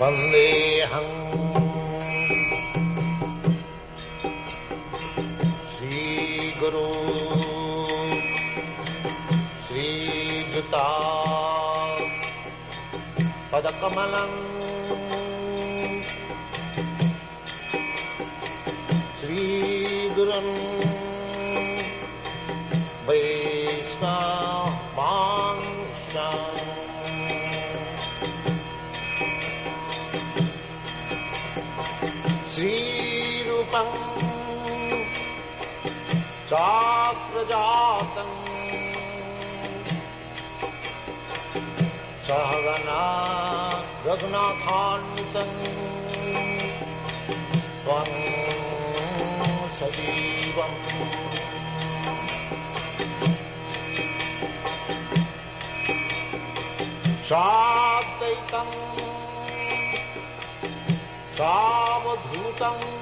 वन्देऽहम् श्रीगुरु श्रीयुता पदकमलम् रघुनाथान्वितम्। त्वं सजीवम्। साद्वैतम् सावधूतम्।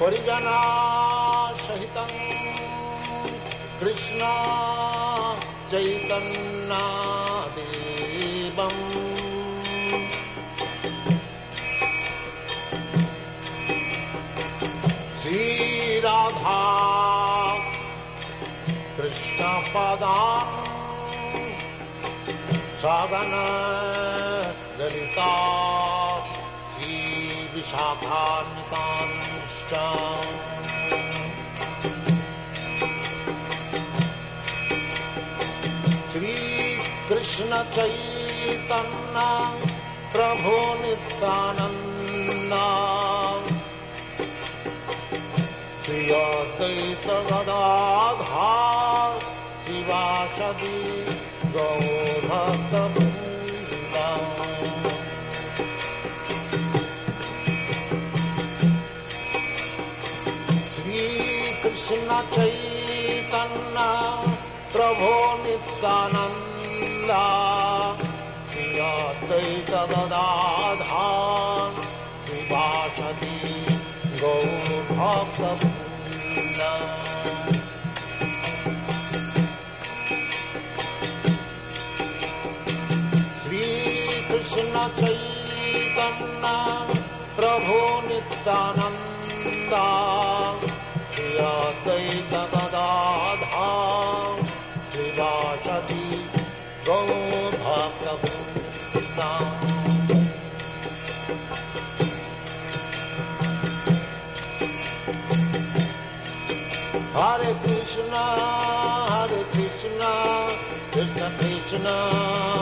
परिजनासहितम्। कृष्ण चैतन्नादेवम् श्रीराधा कृष्णपदाम् सगन ललिता श्रीविशाखान्वितांश्च चैतन्य प्रभो नित्यानन्दा। श्री अद्वैत गदाधार शिवासदि गौरभक्तवृन्दा श्रीकृष्ण चैतन्य प्रभो Nityananda Krishna, Hare Krishna, Krishna Krishna,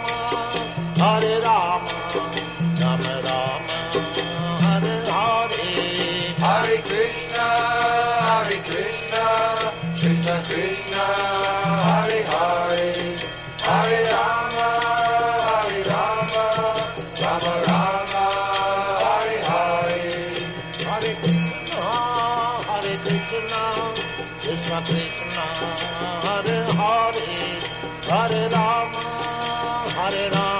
Krishna Krishna Hare Hare Hare Rama Hare Rama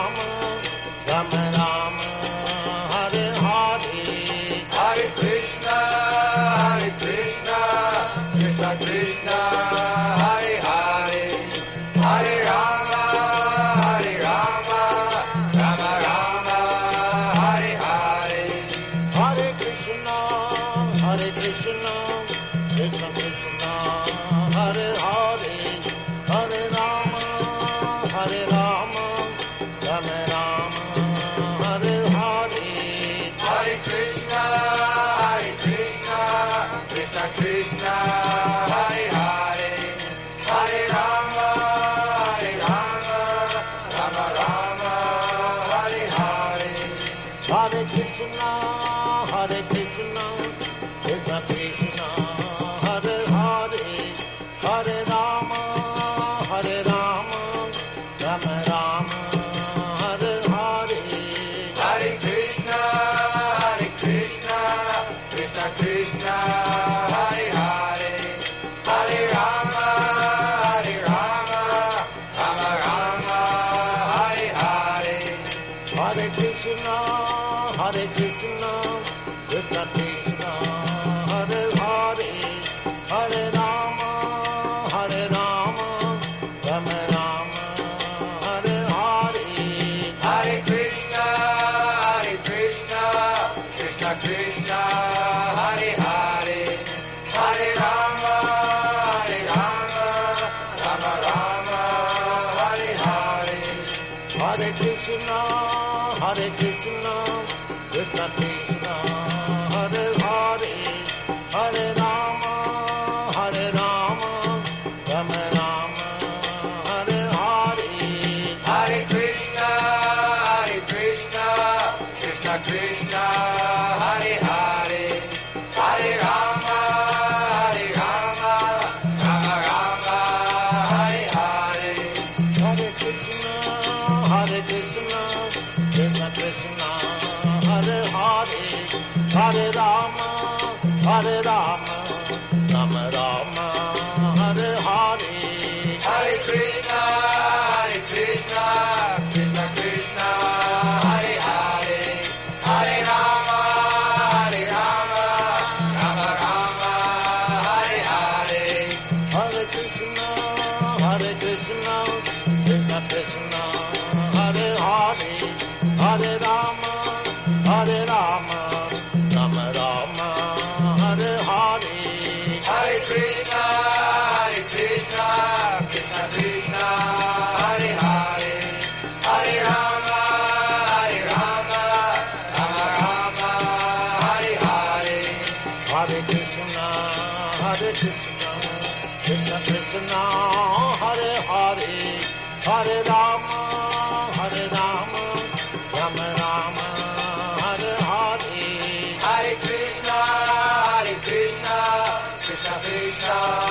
Krishna Hare Hare Krishna.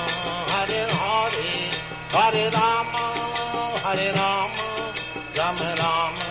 हरे राम हरे Ram ब्राह्मणाम्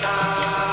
Krishna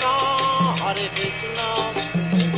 Krishna, Hare Krishna.